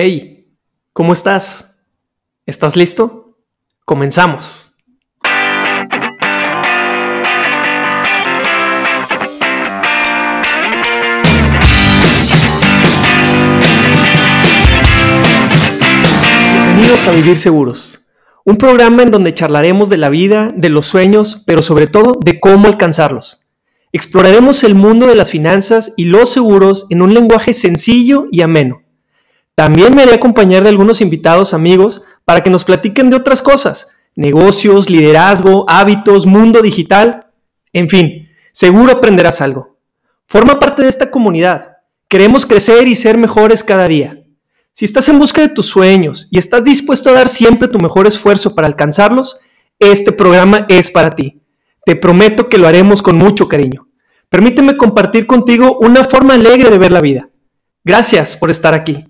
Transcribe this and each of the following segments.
Hey, ¿cómo estás? ¿Estás listo? Comenzamos. Bienvenidos a Vivir Seguros, un programa en donde charlaremos de la vida, de los sueños, pero sobre todo de cómo alcanzarlos. Exploraremos el mundo de las finanzas y los seguros en un lenguaje sencillo y ameno. También me haré acompañar de algunos invitados amigos para que nos platiquen de otras cosas, negocios, liderazgo, hábitos, mundo digital, en fin, seguro aprenderás algo. Forma parte de esta comunidad. Queremos crecer y ser mejores cada día. Si estás en busca de tus sueños y estás dispuesto a dar siempre tu mejor esfuerzo para alcanzarlos, este programa es para ti. Te prometo que lo haremos con mucho cariño. Permíteme compartir contigo una forma alegre de ver la vida. Gracias por estar aquí.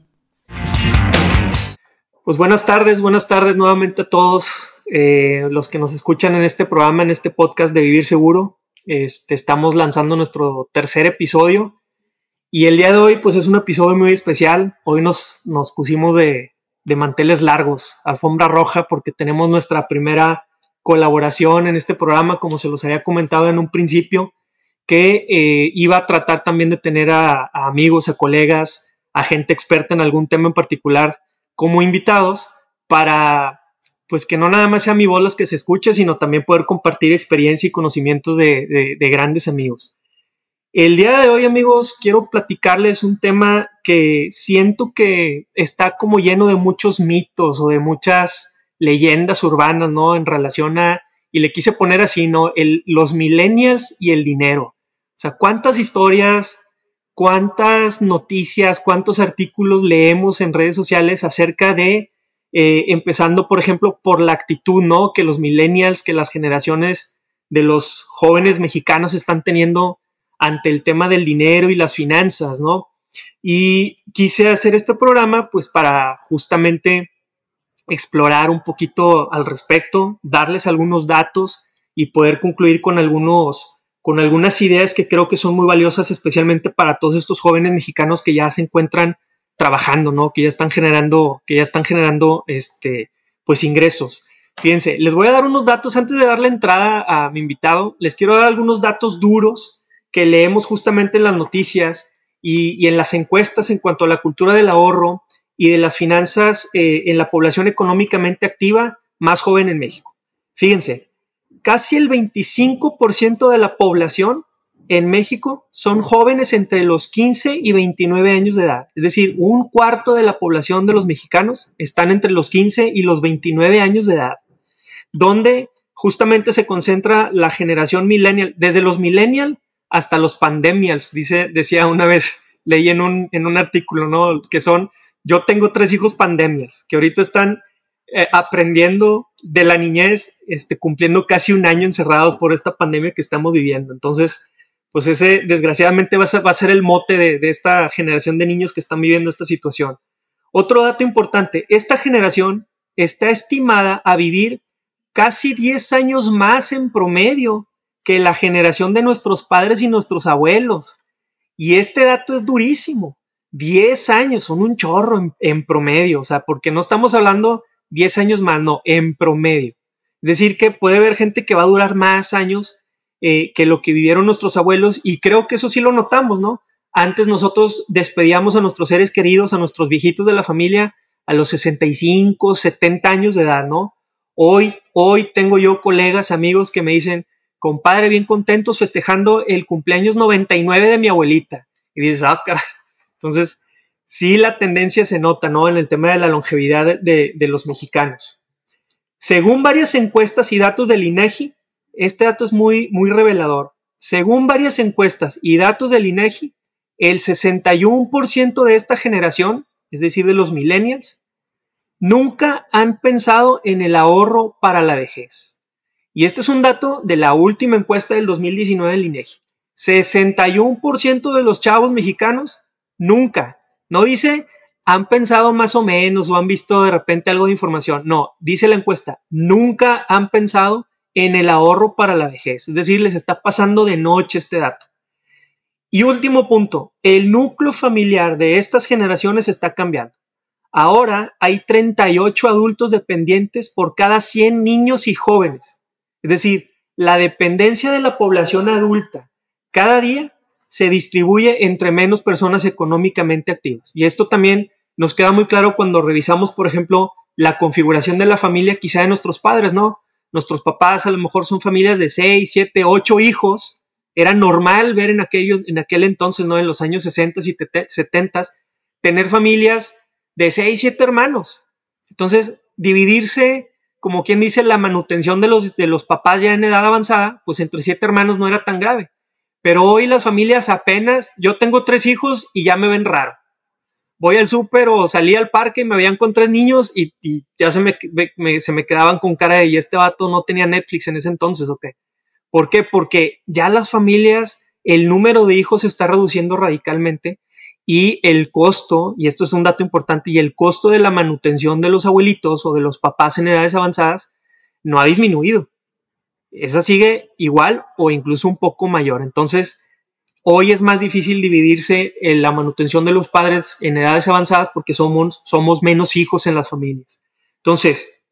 Pues buenas tardes, buenas tardes nuevamente a todos eh, los que nos escuchan en este programa, en este podcast de Vivir Seguro. Este, estamos lanzando nuestro tercer episodio y el día de hoy pues es un episodio muy especial. Hoy nos, nos pusimos de, de manteles largos, alfombra roja, porque tenemos nuestra primera colaboración en este programa, como se los había comentado en un principio, que eh, iba a tratar también de tener a, amigos, a colegas, a gente experta en algún tema en particular como invitados para pues que no nada más sea mi voz las que se escuche, sino también poder compartir experiencia y conocimientos de, de grandes amigos. El día de hoy, amigos, quiero platicarles un tema que siento que está como lleno de muchos mitos o de muchas leyendas urbanas, ¿no? En relación a, y le quise poner así, ¿no? El, los millennials y el dinero. O sea, ¿cuántas historias, cuántas noticias, cuántos artículos leemos en redes sociales acerca de, eh, empezando, por ejemplo, por la actitud, ¿no? Que los millennials, que las generaciones de los jóvenes mexicanos están teniendo ante el tema del dinero y las finanzas, ¿no? Y quise hacer este programa, pues, para justamente explorar un poquito al respecto, darles algunos datos y poder concluir con algunos con algunas ideas que creo que son muy valiosas especialmente para todos estos jóvenes mexicanos que ya se encuentran trabajando, ¿no? Que ya están generando que ya están generando este pues ingresos. Fíjense, les voy a dar unos datos antes de darle entrada a mi invitado, les quiero dar algunos datos duros que leemos justamente en las noticias y, en las encuestas en cuanto a la cultura del ahorro y de las finanzas eh, en la población económicamente activa más joven en México. Fíjense, casi el 25% de la población en México son jóvenes entre los 15 y 29 años de edad. Es decir, un cuarto de la población de los mexicanos están entre los 15 y los 29 años de edad, donde justamente se concentra la generación millennial, desde los millennial hasta los pandemials, dice, decía una vez, leí en un, en un artículo, ¿no? Que son yo tengo tres hijos pandemias que ahorita están eh, aprendiendo de la niñez, este, cumpliendo casi un año encerrados por esta pandemia que estamos viviendo. Entonces, pues ese desgraciadamente va a ser, el mote de, esta generación de niños que están viviendo esta situación. Otro dato importante, esta generación está estimada a vivir casi 10 años más en promedio que la generación de nuestros padres y nuestros abuelos. Y este dato es durísimo. 10 años, son un chorro en, promedio, o sea, porque no estamos hablando 10 años más, no, en promedio. Es decir, que puede haber gente que va a durar más años eh, que lo que vivieron nuestros abuelos y creo que eso sí lo notamos, ¿no? Antes nosotros despedíamos a nuestros seres queridos, a nuestros viejitos de la familia a los 65, 70 años de edad, ¿no? Hoy, hoy tengo yo colegas, amigos que me dicen, compadre, bien contentos festejando el cumpleaños 99 de mi abuelita. Y dices, ah, cara, entonces, sí la tendencia se nota, ¿no? En el tema de la longevidad de, los mexicanos. Según varias encuestas y datos del INEGI, este dato es muy, muy revelador. Según varias encuestas y datos del INEGI, el 61% de esta generación, es decir, de los millennials, nunca han pensado en el ahorro para la vejez. Y este es un dato de la última encuesta del 2019 del INEGI. 61% de los chavos mexicanos Nunca. No dice han pensado más o menos o han visto de repente algo de información. No, dice la encuesta, nunca han pensado en el ahorro para la vejez. Es decir, les está pasando de noche este dato. Y último punto, el núcleo familiar de estas generaciones está cambiando. Ahora hay 38 adultos dependientes por cada 100 niños y jóvenes. Es decir, la dependencia de la población adulta cada día se distribuye entre menos personas económicamente activas. Y esto también nos queda muy claro cuando revisamos, por ejemplo, la configuración de la familia quizá de nuestros padres, ¿no? Nuestros papás a lo mejor son familias de 6, 7, 8 hijos. Era normal ver en, aquellos, en aquel entonces, ¿no? En los años 60 y 70, tener familias de 6, 7 hermanos. Entonces, dividirse, como quien dice, la manutención de los, de los papás ya en edad avanzada, pues entre siete hermanos no era tan grave. Pero hoy las familias apenas, yo tengo tres hijos y ya me ven raro. Voy al súper o salí al parque y me veían con tres niños y, ya se me, se me quedaban con cara de, y este vato no tenía Netflix en ese entonces, ¿ok? ¿Por qué? Porque ya las familias, el número de hijos se está reduciendo radicalmente y el costo, y esto es un dato importante, y el costo de la manutención de los abuelitos o de los papás en edades avanzadas no ha disminuido esa sigue igual o incluso un poco mayor. Entonces, hoy es más difícil dividirse en la manutención de los padres en edades avanzadas porque somos, somos menos hijos en las familias. Entonces,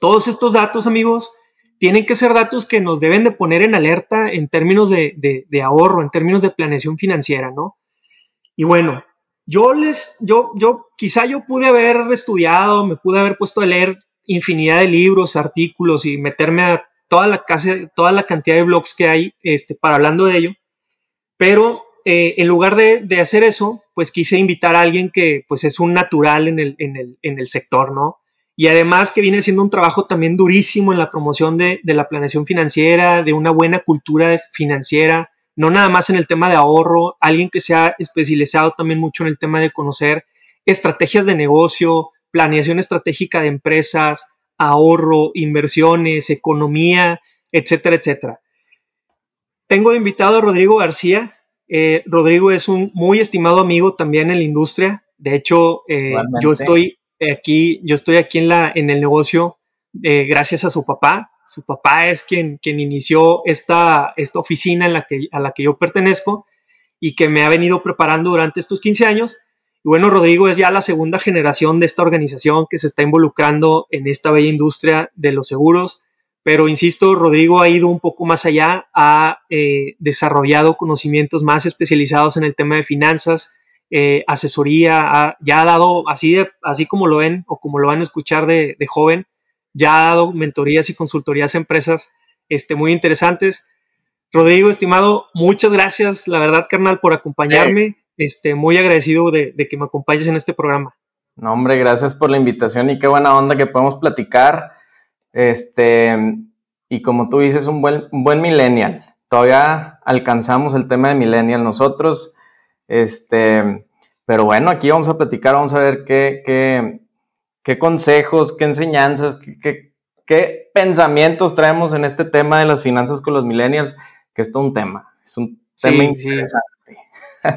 todos estos datos, amigos, tienen que ser datos que nos deben de poner en alerta en términos de, de, ahorro, en términos de planeación financiera, ¿no? Y bueno, yo les, yo, yo, quizá yo pude haber estudiado, me pude haber puesto a leer infinidad de libros, artículos y meterme a toda la, toda la cantidad de blogs que hay este, para hablando de ello, pero eh, en lugar de, hacer eso, pues quise invitar a alguien que pues es un natural en el, en el, sector, ¿no? Y además que viene siendo un trabajo también durísimo en la promoción de, de la planeación financiera, de una buena cultura financiera, no nada más en el tema de ahorro, alguien que se ha especializado también mucho en el tema de conocer estrategias de negocio, planeación estratégica de empresas, ahorro, inversiones, economía, etcétera, etcétera. Tengo invitado a Rodrigo García. Eh, Rodrigo es un muy estimado amigo también en la industria. De hecho, eh, yo estoy aquí, yo estoy aquí en, la, en el negocio eh, gracias a su papá. Su papá es quien, quien inició esta, esta oficina en la que, a la que yo pertenezco y que me ha venido preparando durante estos 15 años. Y bueno, Rodrigo es ya la segunda generación de esta organización que se está involucrando en esta bella industria de los seguros. Pero insisto, Rodrigo ha ido un poco más allá, ha eh, desarrollado conocimientos más especializados en el tema de finanzas, eh, asesoría, ya ha dado, así, así como lo ven o como lo van a escuchar de, joven, ya ha dado mentorías y consultorías a empresas este, muy interesantes. Rodrigo, estimado, muchas gracias, la verdad, carnal, por acompañarme este, muy agradecido de, que me acompañes en este programa. No, hombre, gracias por la invitación y qué buena onda que podemos platicar. Este, y como tú dices, un buen, un buen millennial. Todavía alcanzamos el tema de millennial nosotros. Este, pero bueno, aquí vamos a platicar, vamos a ver qué, qué, qué consejos, qué enseñanzas, qué, qué, pensamientos traemos en este tema de las finanzas con los millennials, que es todo un tema. Es un tema interesante.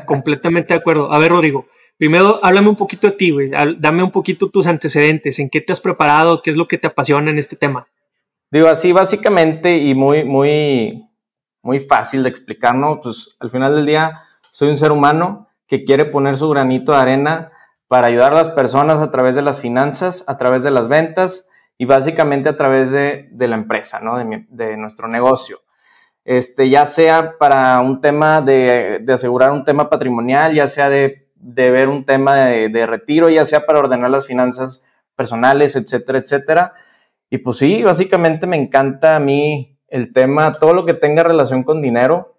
Completamente de acuerdo. A ver, Rodrigo, primero háblame un poquito de ti, güey. Dame un poquito tus antecedentes, en qué te has preparado, qué es lo que te apasiona en este tema. Digo, así básicamente y muy, muy, muy fácil de explicar, ¿no? Pues al final del día soy un ser humano que quiere poner su granito de arena para ayudar a las personas a través de las finanzas, a través de las ventas y básicamente a través de, la empresa, ¿no? De, de nuestro negocio este, ya sea para un tema de, asegurar un tema patrimonial, ya sea de, ver un tema de, retiro, ya sea para ordenar las finanzas personales, etcétera, etcétera. Y pues sí, básicamente me encanta a mí el tema, todo lo que tenga relación con dinero,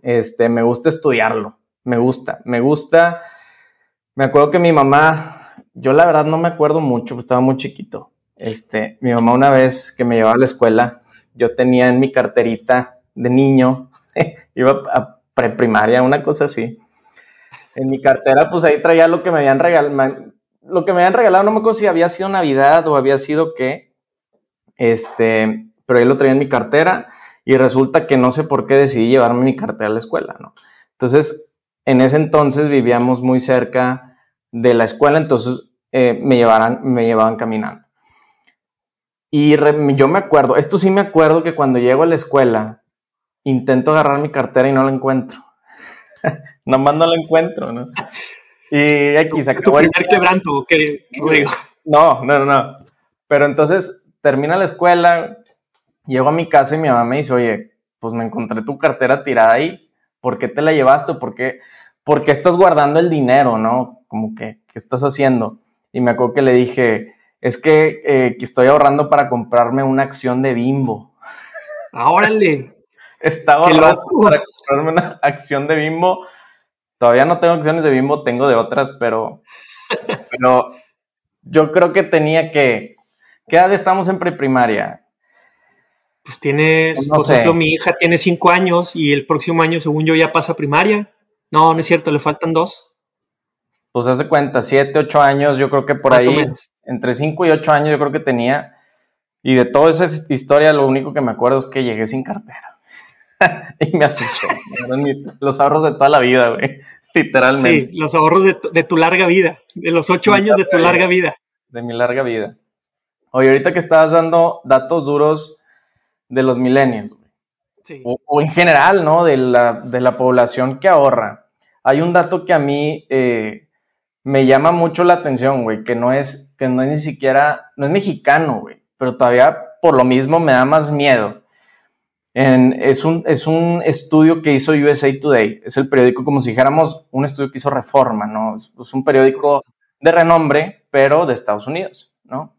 este, me gusta estudiarlo, me gusta, me gusta. Me acuerdo que mi mamá, yo la verdad no me acuerdo mucho, pues estaba muy chiquito. Este, mi mamá una vez que me llevaba a la escuela, yo tenía en mi carterita de niño, iba a preprimaria, una cosa así. En mi cartera, pues ahí traía lo que me habían regalado. Lo que me habían regalado, no me acuerdo si había sido Navidad o había sido qué. Este, pero ahí lo traía en mi cartera y resulta que no sé por qué decidí llevarme mi cartera a la escuela, ¿no? Entonces, en ese entonces vivíamos muy cerca de la escuela, entonces eh, me, llevaran, me llevaban caminando. Y yo me acuerdo, esto sí me acuerdo que cuando llego a la escuela, intento agarrar mi cartera y no la encuentro. Nomás no la encuentro, ¿no? Y aquí se acabó el primer quebranto, ¿qué? No, no, no. Pero entonces termina la escuela, llego a mi casa y mi mamá me dice, oye, pues me encontré tu cartera tirada ahí, ¿por qué te la llevaste? ¿Por qué, ¿Por qué estás guardando el dinero, no? Como que, ¿qué estás haciendo? Y me acuerdo que le dije, es que, eh, que estoy ahorrando para comprarme una acción de bimbo. ¡Órale! Estaba para comprarme una acción de bimbo. Todavía no tengo acciones de bimbo, tengo de otras, pero, pero yo creo que tenía que... ¿Qué edad estamos en preprimaria? Pues tienes, por ejemplo, mi hija tiene cinco años y el próximo año, según yo, ya pasa primaria. No, no es cierto, le faltan dos. Pues hace cuenta, siete, ocho años, yo creo que por ahí, entre cinco y ocho años yo creo que tenía. Y de toda esa historia, lo único que me acuerdo es que llegué sin cartera. y me asustó. los ahorros de toda la vida, güey. Literalmente. Sí, los ahorros de tu, larga vida. De los ocho años de tu larga vida. De mi larga vida. Oye, ahorita que estabas dando datos duros de los millennials, o, en general, ¿no? De la, población que ahorra. Hay un dato que a mí eh, me llama mucho la atención, güey, que no es, que no es ni siquiera, no es mexicano, güey, pero todavía por lo mismo me da más miedo. Es, un, es un estudio que hizo USA Today, es el periódico como si dijéramos un estudio que hizo Reforma, ¿no? Es, un periódico de renombre, pero de Estados Unidos, ¿no?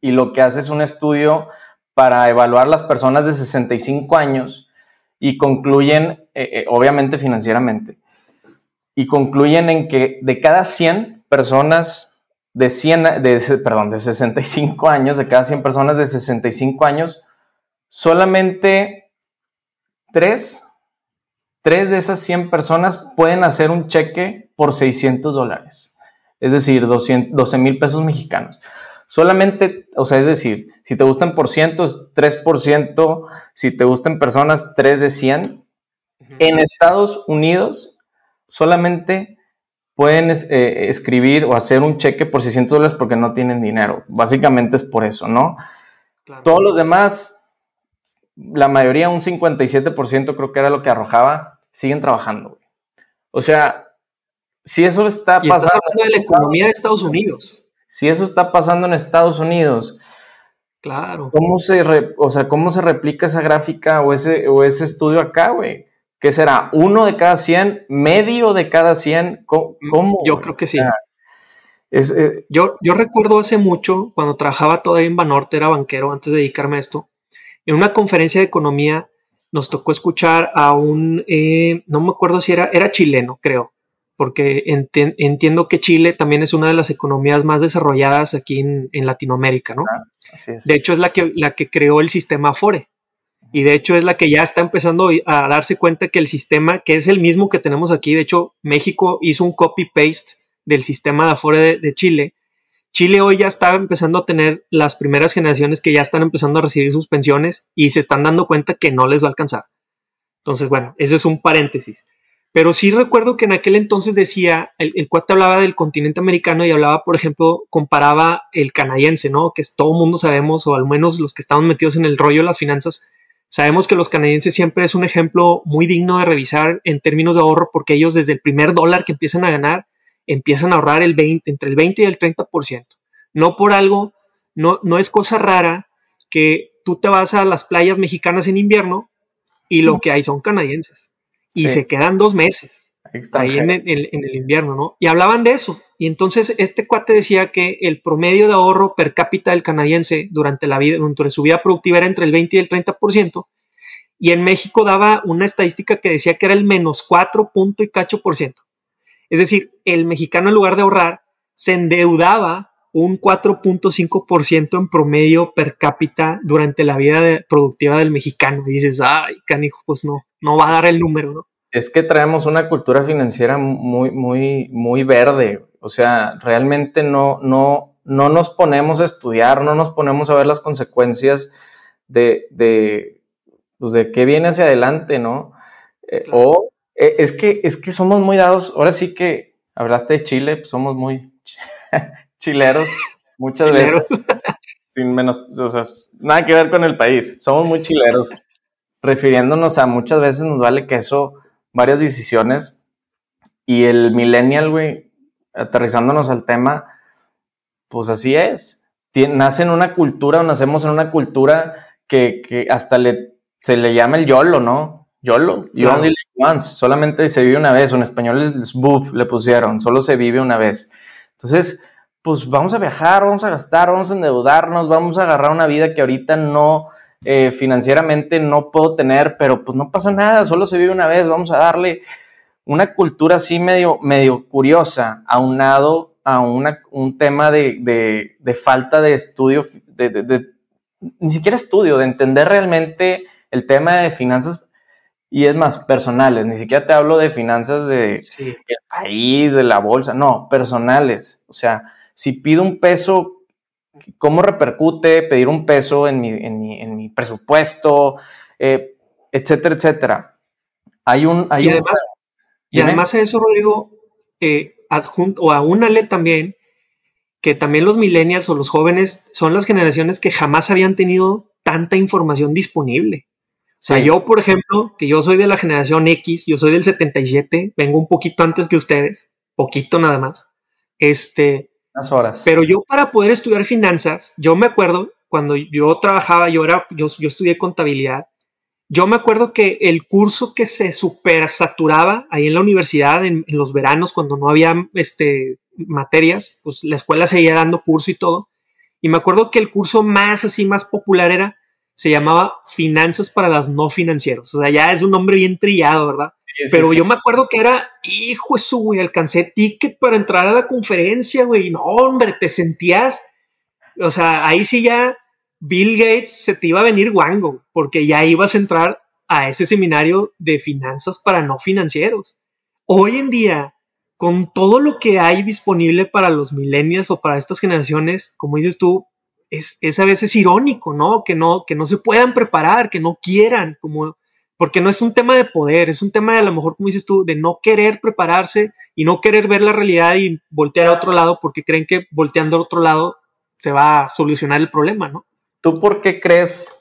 Y lo que hace es un estudio para evaluar las personas de 65 años y concluyen, eh, eh, obviamente financieramente, y concluyen en que de cada 100 personas de 100, de, perdón, de 65 años, de cada 100 personas de 65 años, solamente 3, 3 de esas 100 personas pueden hacer un cheque por 600 dólares, es decir, 12 mil pesos mexicanos. Solamente, o sea, es decir, si te gustan por cientos, 3%, si te gustan personas, 3 de 100. En Estados Unidos, solamente pueden eh, escribir o hacer un cheque por 600 dólares porque no tienen dinero. Básicamente es por eso, ¿no? Todos los demás, la mayoría, un 57% creo que era lo que arrojaba, siguen trabajando. O sea, si eso está pasando... Estás hablando de la economía de Estados Unidos. Si eso está pasando en Estados Unidos, claro. ¿cómo se, o sea, ¿cómo se replica esa gráfica o ese, o ese estudio acá, güey? ¿Qué será? ¿Uno de cada 100? ¿Medio de cada 100? Mm, ¿Cómo? Yo creo que sí. Eh, yo, yo recuerdo hace mucho, cuando trabajaba todavía en Banorte, era banquero antes de dedicarme a esto, en una conferencia de economía nos tocó escuchar a un, eh, no me acuerdo si era, era chileno, creo, porque entiendo que Chile también es una de las economías más desarrolladas aquí en, Latinoamérica, ¿no? Ah, de hecho, es la que, la que creó el sistema Afore. Y de hecho es la que ya está empezando a darse cuenta que el sistema, que es el mismo que tenemos aquí, de hecho México hizo un copy-paste del sistema de Afore de, Chile. Chile hoy ya está empezando a tener las primeras generaciones que ya están empezando a recibir sus pensiones y se están dando cuenta que no les va a alcanzar. Entonces, bueno, ese es un paréntesis. Pero sí recuerdo que en aquel entonces decía, el, cuate hablaba del continente americano y hablaba, por ejemplo, comparaba el canadiense, ¿no? Que todo el mundo sabemos, o al menos los que estamos metidos en el rollo de las finanzas, sabemos que los canadienses siempre es un ejemplo muy digno de revisar en términos de ahorro, porque ellos desde el primer dólar que empiezan a ganar, empiezan a ahorrar el 20, entre el 20 y el 30%. No por algo, no, no es cosa rara que tú te vas a las playas mexicanas en invierno y lo que hay son canadienses y se quedan dos meses ahí en el, invierno, ¿no? Y hablaban de eso. Y entonces este cuate decía que el promedio de ahorro per cápita del canadiense durante, la vida, durante su vida productiva era entre el 20 y el 30%. Y en México daba una estadística que decía que era el menos 4 punto y cacho por ciento. Es decir, el mexicano en lugar de ahorrar se endeudaba un 4.5% en promedio per cápita durante la vida productiva del mexicano. Y dices, ay, canijo, pues no, no va a dar el número, ¿no? Es que traemos una cultura financiera muy, muy, muy verde. O sea, realmente no, no, no nos ponemos a estudiar, no nos ponemos a ver las consecuencias de, de, pues de qué viene hacia adelante, ¿no? Eh, o eh, es, que, es que somos muy dados, ahora sí que hablaste de Chile, pues somos muy chileros muchas veces. Sin menos, o sea, nada que ver con el país, somos muy chileros refiriéndonos a muchas veces nos vale que eso, varias decisiones. Y el millennial, güey, aterrizándonos al tema, pues así es. nace en una cultura o nacemos en una cultura que, hasta le, se le llama el YOLO, ¿no? YOLO, you only once, solamente se vive una vez, o en español es BUB le pusieron, solo se vive una vez. Entonces, pues vamos a viajar, vamos a gastar, vamos a endeudarnos, vamos a agarrar una vida que ahorita no, eh, financieramente no puedo tener, pero pues no pasa nada, solo se vive una vez, vamos a darle una cultura así medio, medio curiosa, aunado a una, un tema de, falta de estudio, de, ni siquiera estudio, de entender realmente el tema de finanzas y es más, personales, ni siquiera te hablo de finanzas de país, de la bolsa, no, personales. O sea, si pido un peso cómo repercute pedir un peso en mi, en mi, presupuesto, eh, etcétera, etcétera. Hay un... Hay y, además, y además a eso, Rodrigo, eh, adjunto, o aúnale también que también los millennials o los jóvenes son las generaciones que jamás habían tenido tanta información disponible. O sea, yo, por ejemplo, que yo soy de la generación X, yo soy del 77, vengo un poquito antes que ustedes, poquito nada más. Este, horas. Pero yo para poder estudiar finanzas, yo me acuerdo cuando yo trabajaba, yo era, yo, yo estudié contabilidad. Yo me acuerdo que el curso que se super saturaba ahí en la universidad en, los veranos cuando no había este, materias, pues la escuela seguía dando curso y todo. Y me acuerdo que el curso más así, más popular era, se llamaba Finanzas para las no financieros. O sea, ya es un nombre bien trillado, ¿verdad? Pero yo me acuerdo que era, hijo eso, güey, alcancé ticket para entrar a la conferencia, güey. No, hombre, te sentías, o sea, ahí sí ya Bill Gates se te iba a venir guango, porque ya ibas a entrar a ese seminario de finanzas para no financieros. Hoy en día, con todo lo que hay disponible para los millennials o para estas generaciones, como dices tú, es, es a veces irónico, ¿no? Que no, que no se puedan preparar, que no quieran, como porque no es un tema de poder, es un tema de a lo mejor, como dices tú, de no querer prepararse y no querer ver la realidad y voltear a otro lado porque creen que volteando a otro lado se va a solucionar el problema, ¿no? ¿Tú por qué crees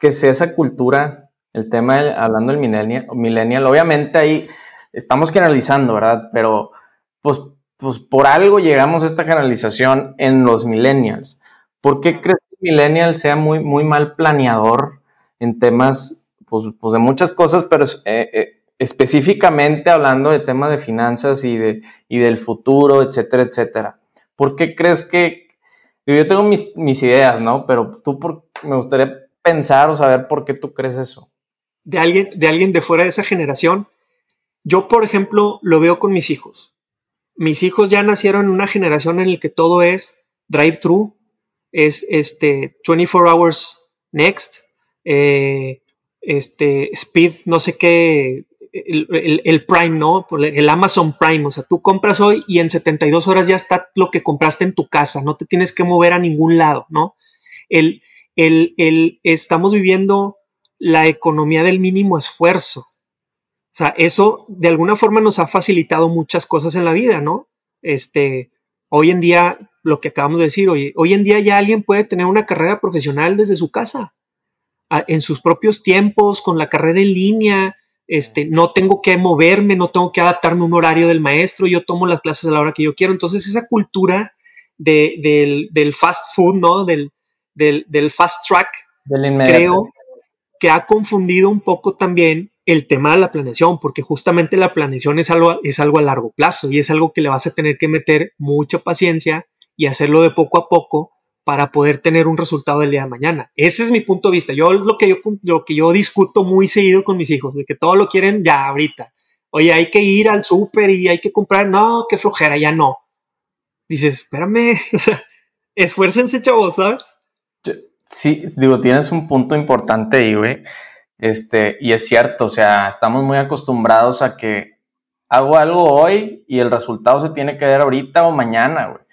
que sea esa cultura, el tema, hablando del millennial, obviamente ahí estamos generalizando, ¿verdad? Pero pues, pues por algo llegamos a esta generalización en los millennials. ¿Por qué crees que millennial sea muy, muy mal planeador en temas pues, pues, de muchas cosas, pero eh, eh, específicamente hablando de temas de finanzas y, de, y del futuro, etcétera, etcétera. ¿Por qué crees que, yo tengo mis, mis ideas, ¿no? Pero tú por, me gustaría pensar o saber por qué tú crees eso. De alguien, de alguien de fuera de esa generación. Yo, por ejemplo, lo veo con mis hijos. Mis hijos ya nacieron en una generación en la que todo es drive-thru, es este 24 hours next, eh, este, Speed, no sé qué, el, Prime, ¿no? El Amazon Prime, o sea, tú compras hoy y en 72 horas ya está lo que compraste en tu casa, no te tienes que mover a ningún lado, ¿no? El, el, el, estamos viviendo la economía del mínimo esfuerzo. O sea, eso de alguna forma nos ha facilitado muchas cosas en la vida, ¿no? Este, hoy en día, lo que acabamos de decir, hoy, hoy en día ya alguien puede tener una carrera profesional desde su casa en sus propios tiempos, con la carrera en línea, este, no tengo que moverme, no tengo que adaptarme a un horario del maestro, yo tomo las clases a la hora que yo quiero. Entonces, esa cultura del, fast food, ¿no? Del, del, fast track, creo que ha confundido un poco también el tema de la planeación, porque justamente la planeación es algo, es algo a largo plazo y es algo que le vas a tener que meter mucha paciencia y hacerlo de poco a poco para poder tener un resultado del día de mañana. Ese es mi punto de vista. Yo lo que yo, lo que yo discuto muy seguido con mis hijos, de que todo lo quieren ya ahorita. Oye, hay que ir al súper y hay que comprar. No, qué flojera, ya no. Dices, espérame, o sea, esfuércense, chavos, ¿sabes? Sí, digo, tienes un punto importante ahí, güey. Este, y es cierto, o sea, estamos muy acostumbrados a que hago algo hoy y el resultado se tiene que ver ahorita o mañana, güey.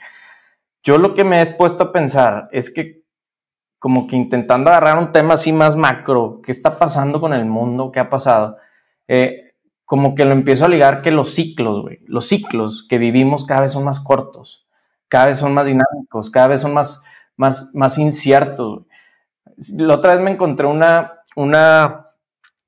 Yo lo que me he puesto a pensar es que como que intentando agarrar un tema así más macro, ¿qué está pasando con el mundo? ¿Qué ha pasado? Eh, como que lo empiezo a ligar que los ciclos, güey, los ciclos que vivimos cada vez son más cortos, cada vez son más dinámicos, cada vez son más, más, más inciertos. La otra vez me encontré una, una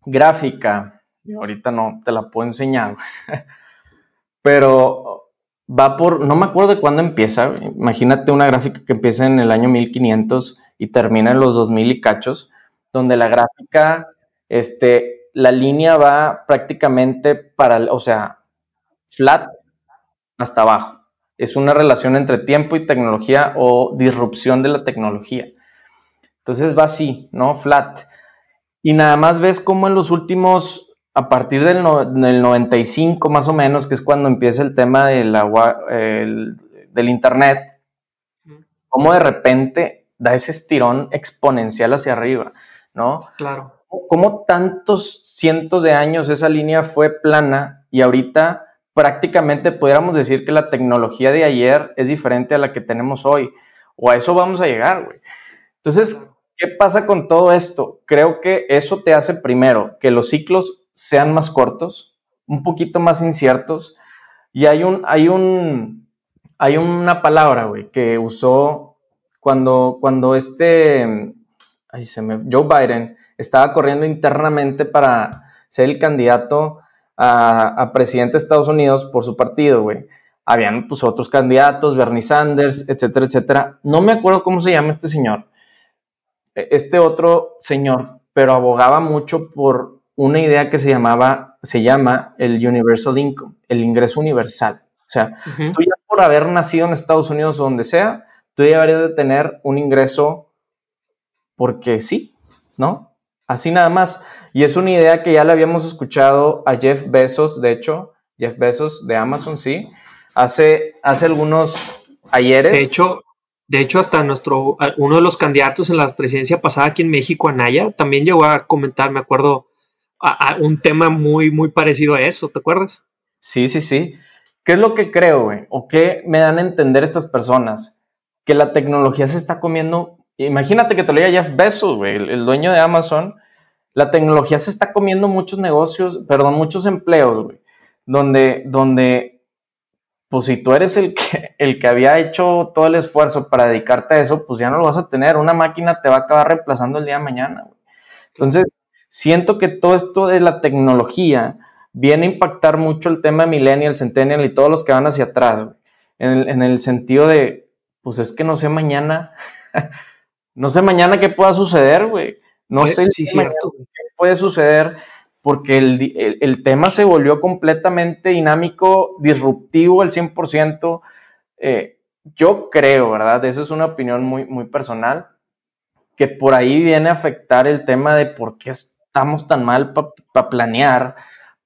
gráfica, ahorita no te la puedo enseñar, pero va por, no me acuerdo de cuándo empieza, imagínate una gráfica que empieza en el año 1500 y termina en los 2000 y cachos, donde la gráfica, este, la línea va prácticamente para, o sea, flat hasta abajo. Es una relación entre tiempo y tecnología o disrupción de la tecnología. Entonces va así, ¿no? Flat. Y nada más ves cómo en los últimos a partir del, 95 más o menos, que es cuando empieza el tema del, agua, del Internet, cómo de repente da ese estirón exponencial hacia arriba, ¿no? Claro. Cómo tantos cientos de años esa línea fue plana y ahorita prácticamente pudiéramos decir que la tecnología de ayer es diferente a la que tenemos hoy, o a eso vamos a llegar, güey. Entonces, ¿qué pasa con todo esto? Creo que eso te hace primero que los ciclos sean más cortos, un poquito más inciertos. Y hay un, hay un, hay una palabra, güey, que usó cuando, cuando este, ay, se me, Joe Biden estaba corriendo internamente para ser el candidato a, presidente de Estados Unidos por su partido, güey. Habían pues otros candidatos, Bernie Sanders, etcétera, etcétera. No me acuerdo cómo se llama este señor, e, este otro señor, pero abogaba mucho por una idea que se llamaba, se llama el Universal Income, el ingreso universal. O sea, tú ya por haber nacido en Estados Unidos o donde sea, tú ya deberías de tener un ingreso porque sí, ¿no? Así nada más. Y es una idea que ya le habíamos escuchado a Jeff Bezos, de hecho, Jeff Bezos de Amazon, sí, hace, hace algunos ayeres. De hecho, de hecho, hasta nuestro, uno de los candidatos en la presidencia pasada aquí en México, Anaya, también llegó a comentar, me acuerdo, a, un tema muy, muy parecido a eso, ¿te acuerdas? Sí, sí, sí. ¿Qué es lo que creo, güey? ¿O qué me dan a entender estas personas? Que la tecnología se está comiendo. Imagínate que te lo diga Jeff Bezos, güey, el, dueño de Amazon. La tecnología se está comiendo muchos negocios, perdón, muchos empleos, güey. Donde, donde, pues si tú eres el que, el que había hecho todo el esfuerzo para dedicarte a eso, pues ya no lo vas a tener. Una máquina te va a acabar reemplazando el día de mañana, güey. Entonces, siento que todo esto de la tecnología viene a impactar mucho el tema millennial, centennial y todos los que van hacia atrás, En, el, sentido de, pues es que no sé mañana, no sé mañana qué pueda suceder, güey. No sé si cierto. qué puede suceder porque el, tema se volvió completamente dinámico, disruptivo al 100%. Eh, yo creo, ¿verdad? Esa es una opinión muy, muy personal, que por ahí viene a afectar el tema de por qué es estamos tan mal para planear,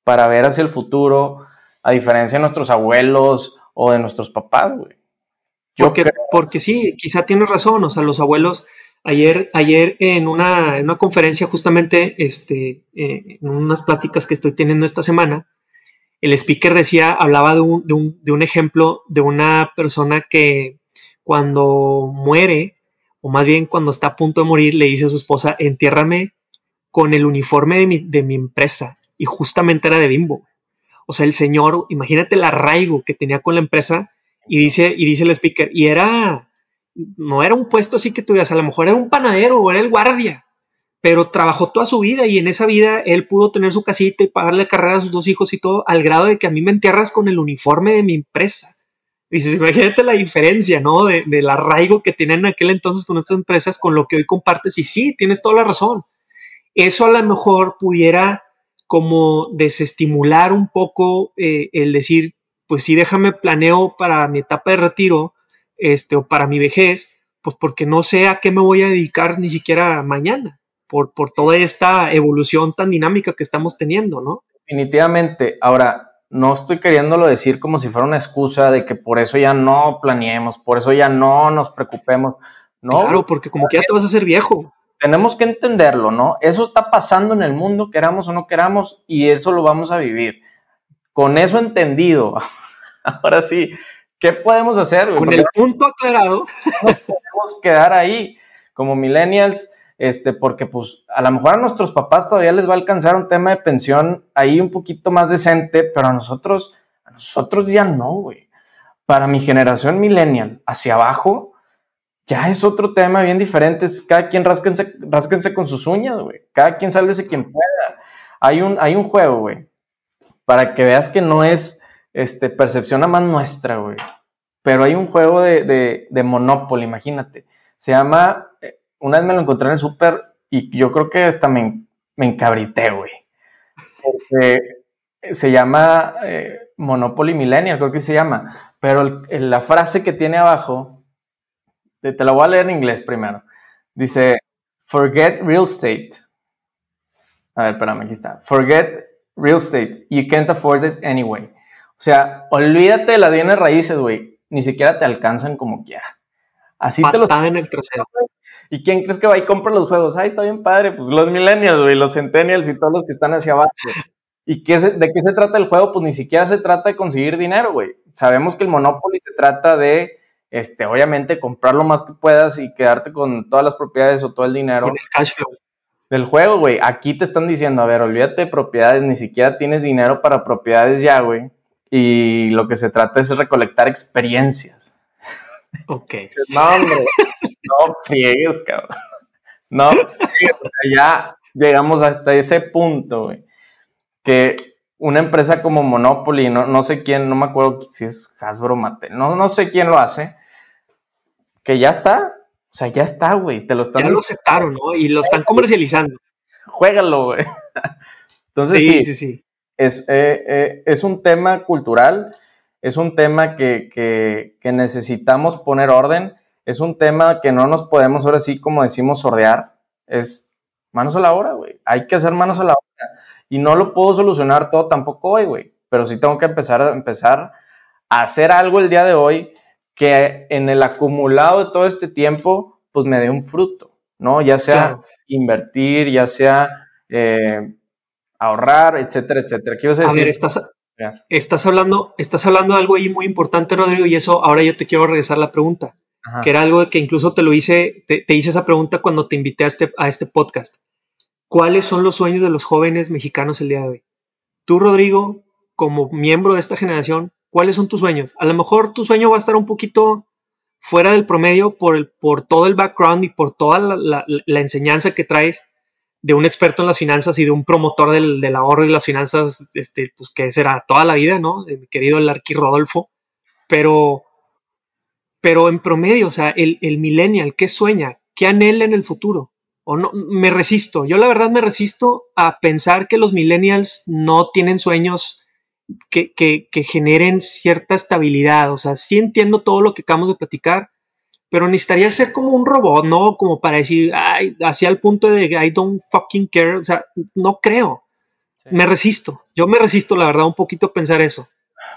para ver hacia el futuro, a diferencia de nuestros abuelos o de nuestros papás, güey. Porque, porque sí, quizá tienes razón, o sea, los abuelos, ayer, ayer en una, en una conferencia justamente, este, eh, en unas pláticas que estoy teniendo esta semana, el speaker decía, hablaba de un, de un, de un ejemplo de una persona que cuando muere, o más bien cuando está a punto de morir, le dice a su esposa, entiérrame con el uniforme de mi, empresa y justamente era de Bimbo. O sea, el señor, imagínate el arraigo que tenía con la empresa y dice, y dice el speaker, y era, no era un puesto así que tuvieras, a lo mejor era un panadero o era el guardia, pero trabajó toda su vida y en esa vida él pudo tener su casita y pagarle carrera a sus dos hijos y todo, al grado de que a mí me entierras con el uniforme de mi empresa. Dices, imagínate la diferencia, ¿no? del arraigo que tienen en aquel entonces con estas empresas con lo que hoy compartes. Y sí, tienes toda la razón eso a lo mejor pudiera como desestimular un poco eh, el decir, pues sí, déjame planeo para mi etapa de retiro este, o para mi vejez, pues porque no sé a qué me voy a dedicar ni siquiera mañana, por, por toda esta evolución tan dinámica que estamos teniendo, ¿no? Definitivamente. Ahora, no estoy queriéndolo decir como si fuera una excusa de que por eso ya no planeemos, por eso ya no nos preocupemos. No, claro, porque como que ya te vas a hacer viejo tenemos que entenderlo, ¿no? Eso está pasando en el mundo, queramos o no queramos, y eso lo vamos a vivir. Con eso entendido, ahora sí, ¿qué podemos hacer? Con el punto aclarado. Podemos quedar ahí como millennials, este, porque pues a lo mejor a nuestros papás todavía les va a alcanzar un tema de pensión ahí un poquito más decente, pero a nosotros, a nosotros ya no, güey. Para mi generación millennial, hacia abajo, ya es otro tema bien diferente. Es cada quien rásquense, rásquense con sus uñas, güey. Cada quien sálvese quien pueda. Hay un, hay un juego, güey, para que veas que no es, este, percepción a más nuestra, güey. Pero hay un juego de, de, de Monopoly, imagínate. Se llama, eh, una vez me lo encontré en el súper y yo creo que hasta me, me encabrité, güey. Porque se llama eh, Monopoly Millennial, creo que se llama. Pero la frase que tiene abajo, te, te la voy a leer en inglés primero. Dice, forget real estate. A ver, espérame, aquí está. Forget real estate. You can't afford it anyway. O sea, olvídate de las bienes raíces, güey. Ni siquiera te alcanzan como quiera. Así te los. en el trasero. ¿Y quién crees que va y compra los juegos? Ay, está bien padre. Pues los millennials, güey, los centennials y todos los que están hacia abajo. ¿Y qué de qué se trata el juego? Pues ni siquiera se trata de conseguir dinero, güey. Sabemos que el Monopoly se trata de, este, obviamente, comprar lo más que puedas y quedarte con todas las propiedades o todo el dinero. Con el cash flow. Del juego, güey. Aquí te están diciendo, a ver, olvídate de propiedades, ni siquiera tienes dinero para propiedades ya, güey. Y lo que se trata es recolectar experiencias. Ok. No, hombre, no friegues, cabrón. No, o sea, ya llegamos hasta ese punto, güey. Que una empresa como Monopoly, no, no sé quién, no me acuerdo si es Hasbro Mate, no, no sé quién lo hace, que ya está, o sea, ya está, güey, te lo están... Ya lo aceptaron, ¿no? Y lo están comercializando. Juégalo, güey. Entonces, sí, sí, sí. Es, eh, eh, es un tema cultural, es un tema que, necesitamos poner orden, es un tema que no nos podemos ahora sí, como decimos, sordear, es manos a la obra, güey, hay que hacer manos a la obra. Y no lo puedo solucionar todo tampoco hoy, güey, pero sí tengo que empezar a, empezar a hacer algo el día de hoy que en el acumulado de todo este tiempo, pues me dé un fruto, ¿no? Ya sea invertir, ya sea eh, ahorrar, etcétera, etcétera. ¿Qué a, a ver, estás, Estás hablando, estás hablando de algo ahí muy importante, Rodrigo, y eso ahora yo te quiero regresar la pregunta, que era algo que incluso te lo hice, te, hice esa pregunta cuando te invité a este, a este podcast. ¿Cuáles son los sueños de los jóvenes mexicanos el día de hoy? Tú, Rodrigo, como miembro de esta generación, ¿cuáles son tus sueños? A lo mejor tu sueño va a estar un poquito fuera del promedio por, el, por todo el background y por toda la, enseñanza que traes, de un experto en las finanzas y de un promotor del, ahorro y las finanzas, este, pues que será toda la vida, ¿no? De mi querido el Arqui Rodolfo. Pero, pero en promedio, o sea, el, el millennial, ¿qué sueña? ¿Qué anhela en el futuro? O no, me resisto. Yo la verdad me resisto a pensar que los millennials no tienen sueños que, que, que generen cierta estabilidad. O sea, sí entiendo todo lo que acabamos de platicar, pero necesitaría ser como un robot, ¿no? Como para decir, ay, hacia el punto de I don't fucking care, o sea, no creo. Me resisto, yo me resisto, la verdad, un poquito a pensar eso.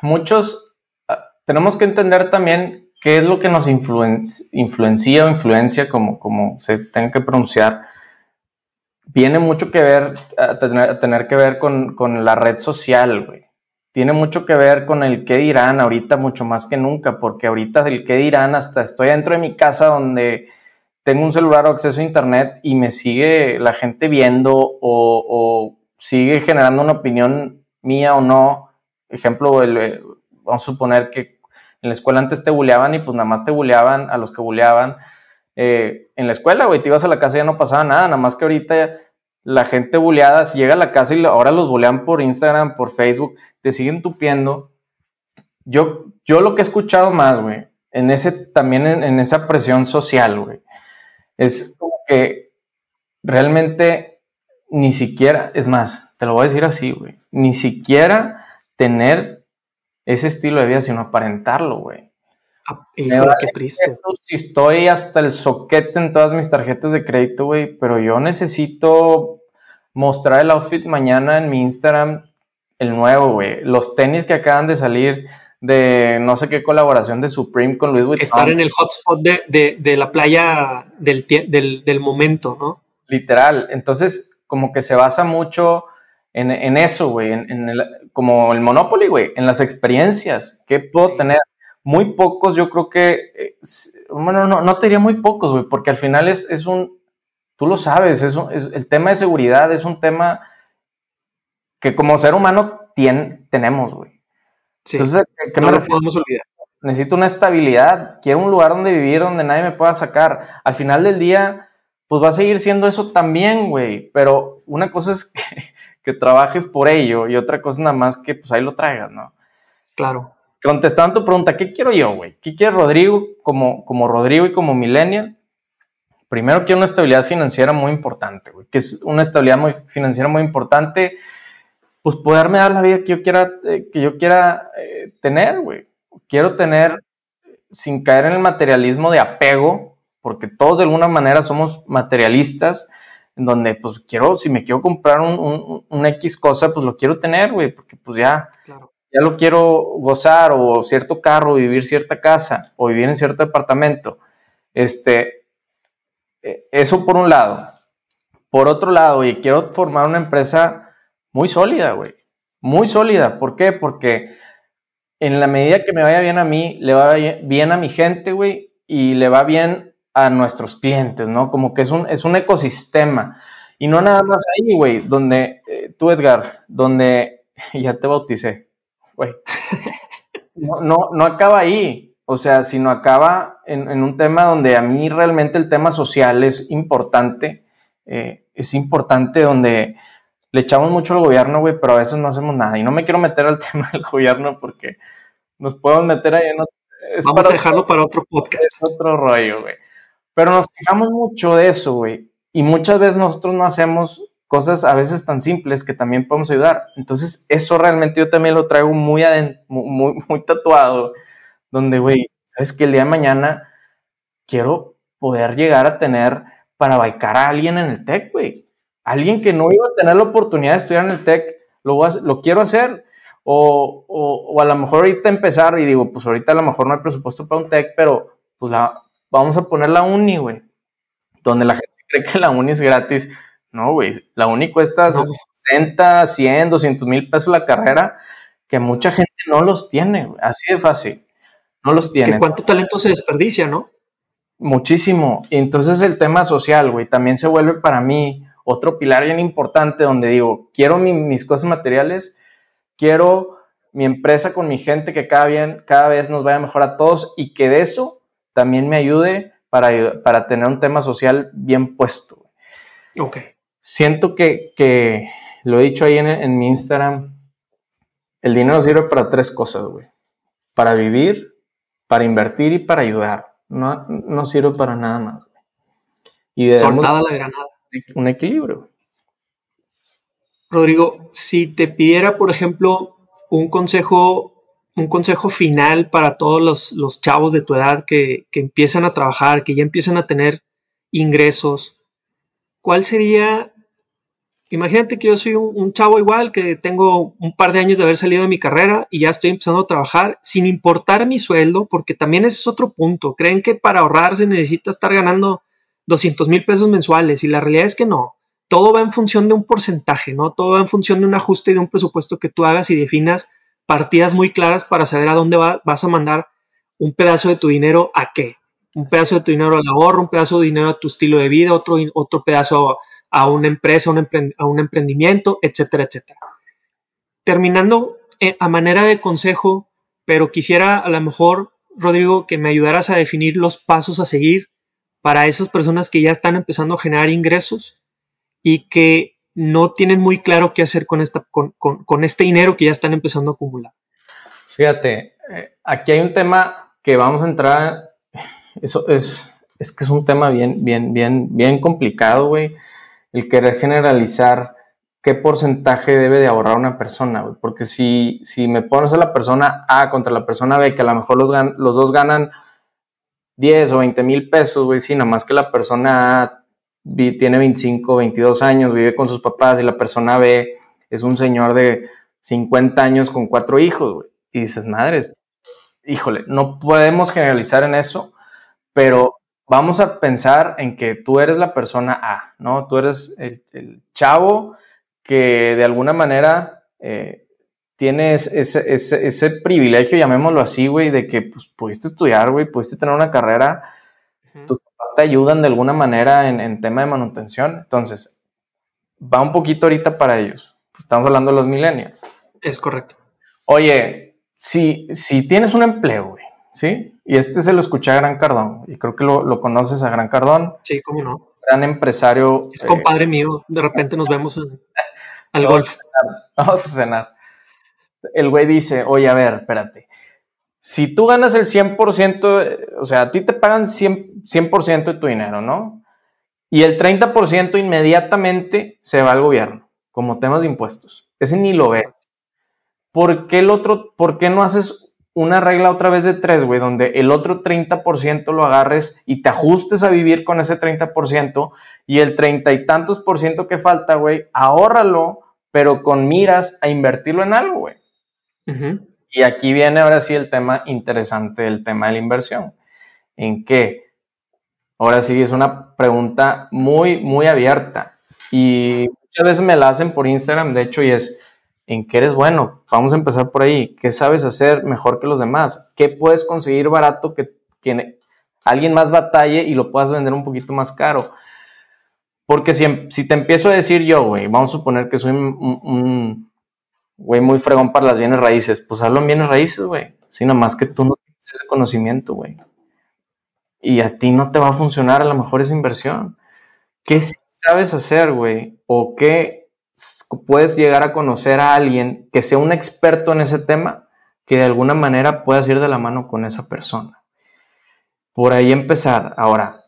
Muchos, ah, tenemos que entender también qué es lo que nos influencia o influencia, como, como se tenga que pronunciar. Viene mucho que ver, a tener, tener que ver con, con la red social, güey tiene mucho que ver con el qué dirán ahorita mucho más que nunca, porque ahorita el qué dirán hasta estoy dentro de mi casa donde tengo un celular o acceso a internet y me sigue la gente viendo o, sigue generando una opinión mía o no. Ejemplo, el, vamos a suponer que en la escuela antes te buleaban y pues nada más te buleaban a los que buleaban. Eh, en la escuela, güey, te ibas a la casa y ya no pasaba nada, nada más que ahorita la gente buleada, llega a la casa y ahora los bulean por Instagram, por Facebook, te siguen tupiendo. Yo, yo lo que he escuchado más, güey, en ese, también en, esa presión social, güey, es como que realmente ni siquiera, es más, te lo voy a decir así, güey, ni siquiera tener ese estilo de vida, sino aparentarlo, güey. Ah, qué triste. Si estoy hasta el soquete en todas mis tarjetas de crédito, güey, pero yo necesito mostrar el outfit mañana en mi Instagram, el nuevo, güey. Los tenis que acaban de salir de no sé qué colaboración de Supreme con Louis Vuitton. Estar en el hotspot de, la playa del, del, momento, ¿no? Literal. Entonces, como que se basa mucho en, eso, güey, en, como el Monopoly, güey, en las experiencias. ¿Qué puedo tener? Muy pocos, yo creo que, eh, bueno, no, no te diría muy pocos, güey, porque al final es, es un, tú lo sabes, es, es, el tema de seguridad es un tema que como ser humano tenemos, güey. Entonces, ¿qué me podemos olvidar. Necesito una estabilidad, quiero un lugar donde vivir, donde nadie me pueda sacar. Al final del día, pues va a seguir siendo eso también, güey, pero una cosa es que, que trabajes por ello y otra cosa nada más que pues ahí lo traigas, ¿no? Claro. Contestando tu pregunta, ¿qué quiero yo, güey? ¿Qué quiere Rodrigo como, como Rodrigo y como millennial? Primero quiero una estabilidad financiera muy importante, güey, que es una estabilidad muy financiera muy importante, pues poderme dar la vida que yo quiera, eh, que yo quiera eh, tener, güey. Quiero tener, sin caer en el materialismo de apego, porque todos de alguna manera somos materialistas, en donde pues quiero, si me quiero comprar un, un, X cosa, pues lo quiero tener, güey, porque pues ya, ya lo quiero gozar, o cierto carro, vivir cierta casa, o vivir en cierto departamento. Este, e, eso por un lado. Por otro lado, güey, quiero formar una empresa muy sólida, güey. Muy sólida. ¿Por qué? Porque en la medida que me vaya bien a mí, le va bien a mi gente, güey, y le va bien a nuestros clientes, ¿no? Como que es un, es un ecosistema. Y no nada más ahí, güey, donde eh, tú, Edgar, donde ya te bauticé, güey. No, no, no, acaba ahí, o sea, sino acaba en, en, un tema donde a mí realmente el tema social es importante, eh, es importante donde le echamos mucho al gobierno, güey, pero a veces no hacemos nada. Y no me quiero meter al tema del gobierno porque nos podemos meter ahí en otro, Vamos a dejarlo para otro podcast. Es otro rollo, güey. Pero nos quejamos mucho de eso, güey. Y muchas veces nosotros no hacemos cosas a veces tan simples que también podemos ayudar. Entonces, eso realmente yo también lo traigo muy, muy, muy tatuado, donde, güey, sabes que el día de mañana quiero poder llegar a tener para baicar a alguien en el TEC, güey. Alguien que no iba a tener la oportunidad de estudiar en el TEC, lo, lo quiero hacer. O, o, a lo mejor ahorita empezar y digo, pues ahorita a lo mejor no hay presupuesto para un TEC, pero pues la, vamos a poner la uni, güey. Donde la gente cree que la uni es gratis. No, güey. La uni cuesta 60, 100, 200 mil pesos la carrera, que mucha gente no los tiene, así de fácil. No los tiene. cuánto talento se desperdicia, ¿no? Muchísimo. Y entonces el tema social, güey, también se vuelve para mí otro pilar bien importante donde digo, quiero mis cosas materiales, quiero mi empresa con mi gente que cada, bien, cada vez nos vaya mejor a todos y que de eso también me ayude para, para tener un tema social bien puesto. Ok. Siento que, que lo he dicho ahí en, en, mi Instagram, el dinero sirve para tres cosas, güey. Para vivir, para invertir y para ayudar. No, no sirve para nada más. Y de Soltada la granada un equilibrio. Rodrigo, si te pidiera, por ejemplo, un consejo, un consejo final para todos los, chavos de tu edad que, empiezan a trabajar, que ya empiezan a tener ingresos, ¿cuál sería? Imagínate que yo soy un, un, chavo igual, que tengo un par de años de haber salido de mi carrera y ya estoy empezando a trabajar sin importar mi sueldo, porque también ese es otro punto. Creen que para ahorrar se necesita estar ganando 200 mil pesos mensuales y la realidad es que no. Todo va en función de un porcentaje, ¿no? Todo va en función de un ajuste y de un presupuesto que tú hagas y definas partidas muy claras para saber a dónde vas a mandar un pedazo de tu dinero a qué. Un pedazo de tu dinero al ahorro, un pedazo de dinero a tu estilo de vida, otro, otro pedazo a una empresa, a un emprendimiento, etcétera, etcétera. Terminando eh, a manera de consejo, pero quisiera a lo mejor, Rodrigo, que me ayudaras a definir los pasos a seguir para esas personas que ya están empezando a generar ingresos y que no tienen muy claro qué hacer con, esta, con, este dinero que ya están empezando a acumular. Fíjate, eh, aquí hay un tema que vamos a entrar, eso es, es que es un tema bien, bien, bien, bien complicado, güey, el querer generalizar qué porcentaje debe de ahorrar una persona, porque si, si me pones a la persona A contra la persona B, que a lo mejor los, los dos ganan 10 o 20 mil pesos, güey, sí, nada más que la persona tiene 25, 22 años, vive con sus papás y la persona B es un señor de 50 años con cuatro hijos, güey. Y dices, madre, híjole, no podemos generalizar en eso, pero vamos a pensar en que tú eres la persona A, ¿no? Tú eres el, chavo que de alguna manera eh, tienes ese, ese, ese, privilegio, llamémoslo así, güey, de que pues, pudiste estudiar, güey, pudiste tener una carrera, tus papás te ayudan de alguna manera en, en, tema de manutención. Entonces, va un poquito ahorita para ellos. Estamos hablando de los millennials. Es correcto. Oye, si, si tienes un empleo, güey, ¿sí? Y este se lo escuché a Gran Cardón, y creo que lo, lo conoces a Gran Cardón. Sí, cómo no. Gran empresario. Es compadre mío, de repente nos vemos en, al golf. vamos a cenar. el güey dice, oye, a ver, espérate. Si tú ganas el 100%, o sea, a ti te pagan 100%, 100 de tu dinero, ¿no? Y el 30% inmediatamente se va al gobierno, como temas de impuestos. Ese ni lo ves. ¿Por qué el otro, por qué no haces una regla otra vez de tres, güey, donde el otro 30% lo agarres y te ajustes a vivir con ese 30% y el treinta y tantos por ciento que falta, güey, ahórralo, pero con miras a invertirlo en algo, güey. Y aquí viene ahora sí el tema interesante del tema de la inversión. ¿En qué? Ahora sí es una pregunta muy, muy abierta. Y muchas veces me la hacen por Instagram, de hecho, y es, ¿en qué eres bueno? Vamos a empezar por ahí. ¿Qué sabes hacer mejor que los demás? ¿Qué puedes conseguir barato que, alguien más batalle y lo puedas vender un poquito más caro? Porque si, si te empiezo a decir yo, güey, vamos a suponer que soy un, güey muy fregón para las bienes raíces, pues hazlo en bienes raíces, güey. Sino más que tú no tienes ese conocimiento, güey. Y a ti no te va a funcionar a lo mejor esa inversión. ¿Qué sabes hacer, güey? ¿O qué puedes llegar a conocer a alguien que sea un experto en ese tema que de alguna manera puedas ir de la mano con esa persona? Por ahí empezar. Ahora,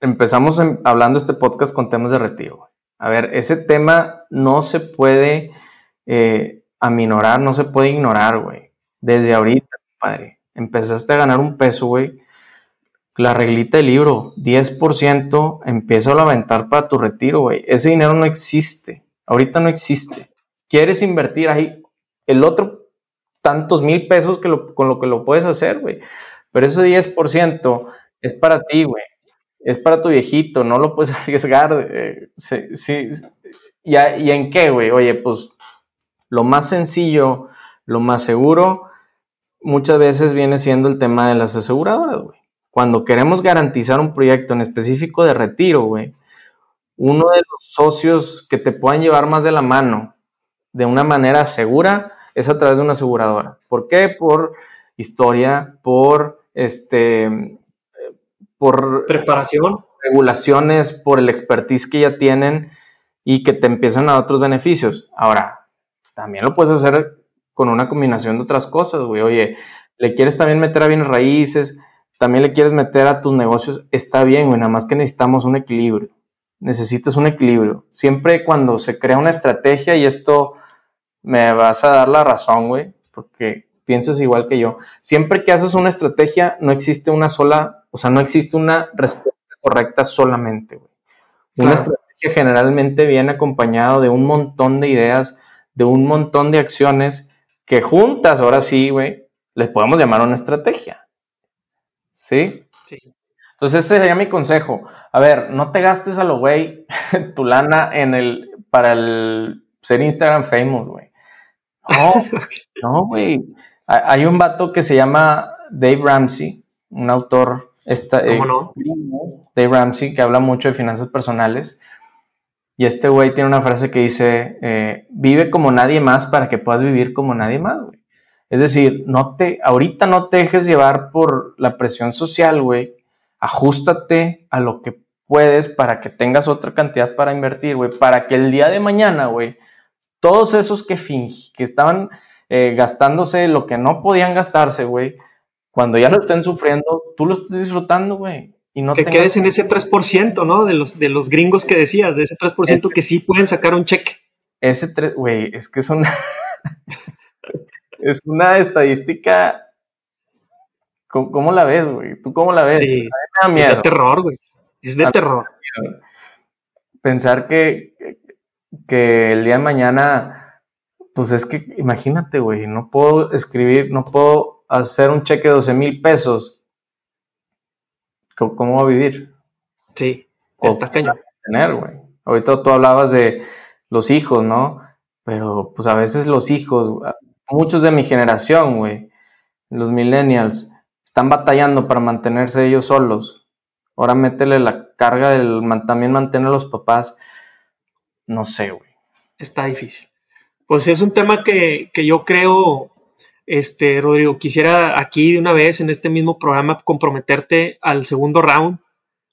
empezamos hablando este podcast con temas de retiro. A ver, ese tema no se puede eh, aminorar, no se puede ignorar, güey. Desde ahorita, padre, empezaste a ganar un peso, güey. La reglita del libro, 10%, empieza a aventar para tu retiro, güey. Ese dinero no existe. Ahorita no existe. ¿Quieres invertir ahí el otro tantos mil pesos que con lo que lo puedes hacer, güey? Pero ese 10% es para ti, güey es para tu viejito, no lo puedes arriesgar. Eh, sí, ¿Y, en qué, güey? Oye, pues lo más sencillo, lo más seguro, muchas veces viene siendo el tema de las aseguradoras, güey. Cuando queremos garantizar un proyecto en específico de retiro, güey, uno de los socios que te puedan llevar más de la mano de una manera segura es a través de una aseguradora. ¿Por qué? Por historia, por este por preparación, regulaciones, por el expertise que ya tienen y que te empiezan a dar otros beneficios. Ahora, también lo puedes hacer con una combinación de otras cosas, güey. Oye, le quieres también meter a bienes raíces, también le quieres meter a tus negocios, está bien, güey, nada más que necesitamos un equilibrio. Necesitas un equilibrio. Siempre cuando se crea una estrategia, y esto me vas a dar la razón, güey, porque piensas igual que yo. Siempre que haces una estrategia, no existe una sola o sea, no existe una respuesta correcta solamente, güey. Una estrategia generalmente viene acompañado de un montón de ideas, de un montón de acciones que juntas, ahora sí, güey, les podemos llamar una estrategia. ¿Sí? Sí. Entonces ese sería mi consejo. A ver, no te gastes a lo güey tu lana en el para el ser Instagram famous, güey. No, no, güey. Hay un vato que se llama Dave Ramsey, un autor Esta, eh, Dave Ramsey, que habla mucho de finanzas personales. Y este güey tiene una frase que dice, eh, vive como nadie más para que puedas vivir como nadie más, güey. Es decir, no te, ahorita no te dejes llevar por la presión social, güey. Ajustate a lo que puedes para que tengas otra cantidad para invertir, güey. Para que el día de mañana, güey, todos esos que que estaban eh, gastándose lo que no podían gastarse, güey, cuando ya lo estén sufriendo, tú lo estás disfrutando, güey. Y no que quedes en ese 3%, ¿no? De los, de los gringos que decías, de ese 3% que sí pueden sacar un cheque. Ese 3, güey, es que es una. Es una estadística. ¿Cómo, la ves, güey? ¿Tú cómo la ves? Sí, es de terror, güey. Es de terror. Pensar que, que el día de mañana, pues es que imagínate, güey, no puedo escribir, no puedo hacer un cheque de 12 mil pesos, ¿cómo, va a vivir? Sí, está cañón. Tener, güey. Ahorita tú hablabas de los hijos, ¿no? Pero pues a veces los hijos, muchos de mi generación, güey, los millennials, están batallando para mantenerse ellos solos. Ahora métele la carga del también mantener a los papás. No sé, güey. Está difícil. Pues es un tema que, que yo creo este, Rodrigo, quisiera aquí de una vez en este mismo programa comprometerte al segundo round,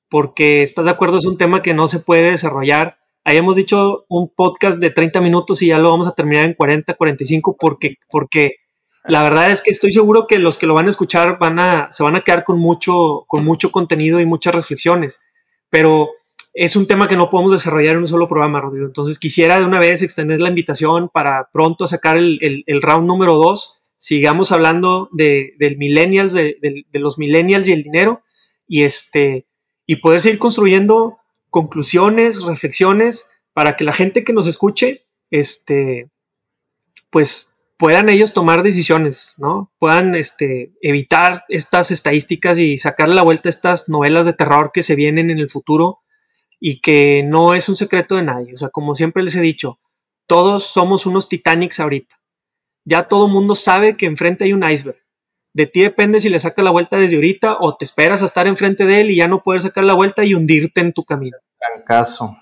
porque estás de acuerdo, es un tema que no se puede desarrollar hayamos dicho un podcast de 30 minutos y ya lo vamos a terminar en 40, 45, porque, porque la verdad es que estoy seguro que los que lo van a escuchar van a, se van a quedar con mucho, con mucho contenido y muchas reflexiones. Pero es un tema que no podemos desarrollar en un solo programa, Rodrigo. Entonces quisiera de una vez extender la invitación para pronto sacar el, round número dos. Sigamos hablando de, del millennials, de, de, los millennials y el dinero y este y poder seguir construyendo conclusiones, reflexiones para que la gente que nos escuche, este, pues puedan ellos tomar decisiones, ¿no? Puedan este, evitar estas estadísticas y sacar la vuelta a estas novelas de terror que se vienen en el futuro y que no es un secreto de nadie. O sea, como siempre les he dicho, todos somos unos Titanics ahorita. Ya todo mundo sabe que enfrente hay un iceberg. De ti depende si le sacas la vuelta desde ahorita o te esperas a estar enfrente de él y ya no poder sacar la vuelta y hundirte en tu camino. Gran caso.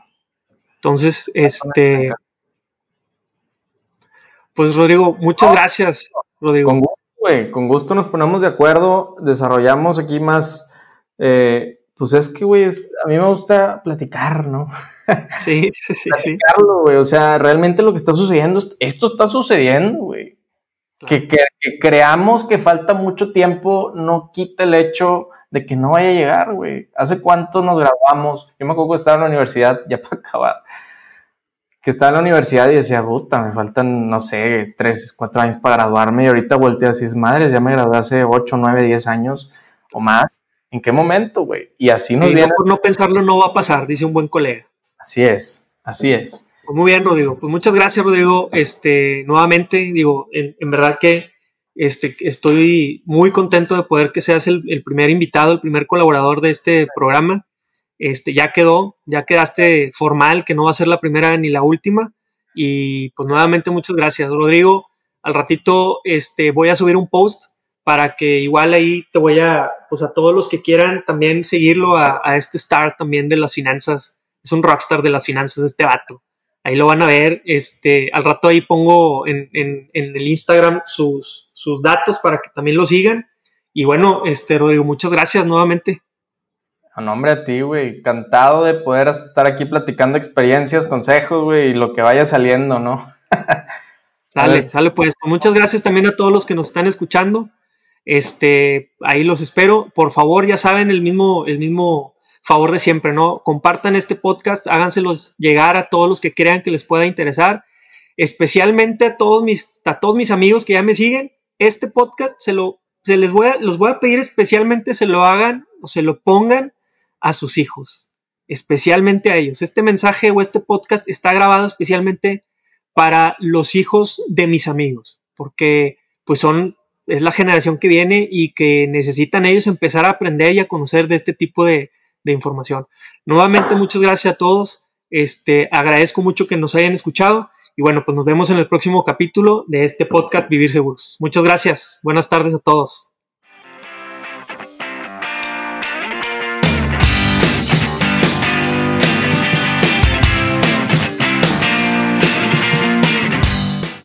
Entonces, este. Pues Rodrigo, muchas gracias, Rodrigo. Con gusto, güey. Con gusto nos ponemos de acuerdo, desarrollamos aquí más. Eh, pues es que, güey, a mí me gusta platicar, ¿no? Sí, sí, sí. Platicarlo, güey. O sea, realmente lo que está sucediendo, esto está sucediendo, güey. Que, creamos que falta mucho tiempo no quita el hecho de que no vaya a llegar, güey. ¿Hace cuánto nos graduamos? Yo me acuerdo que estaba en la universidad, ya para acabar, que estaba en la universidad y decía, puta, me faltan, no sé, tres, cuatro años para graduarme y ahorita volteé así, es madre, ya me gradué hace ocho, nueve, diez años o más. ¿En qué momento, güey? Y así nos viene. No, por no pensarlo no va a pasar, dice un buen colega. Así es, así es. Pues muy bien, Rodrigo. Pues muchas gracias, Rodrigo. Este, nuevamente, digo, en, verdad que este, estoy muy contento de poder que seas el, primer invitado, el primer colaborador de este programa. Este, ya quedó, ya quedaste formal, que no va a ser la primera ni la última. Y pues nuevamente muchas gracias, Rodrigo. Al ratito este, voy a subir un post para que igual ahí te voy a, pues a todos los que quieran también seguirlo a, a este star también de las finanzas. Es un rockstar de las finanzas este vato. Ahí lo van a ver. Este, al rato ahí pongo en, el Instagram sus, sus, datos para que también lo sigan. Y bueno, este, Rodrigo, muchas gracias nuevamente. A nombre a ti, güey. Encantado de poder estar aquí platicando experiencias, consejos, güey, y lo que vaya saliendo, ¿no? sale, sale pues. Muchas gracias también a todos los que nos están escuchando. Este, ahí los espero. Por favor, ya saben, el mismo, el mismo favor de siempre, ¿no? Compartan este podcast, háganselos llegar a todos los que crean que les pueda interesar, especialmente a todos mis, a todos mis amigos que ya me siguen. Este podcast se lo, se les voy a, los voy a pedir especialmente se lo hagan o se lo pongan a sus hijos, especialmente a ellos. Este mensaje o este podcast está grabado especialmente para los hijos de mis amigos, porque pues son es la generación que viene y que necesitan ellos empezar a aprender y a conocer de este tipo de, de información. Nuevamente, muchas gracias a todos. Este, agradezco mucho que nos hayan escuchado y bueno, pues nos vemos en el próximo capítulo de este podcast Vivir Seguros. Muchas gracias. Buenas tardes a todos.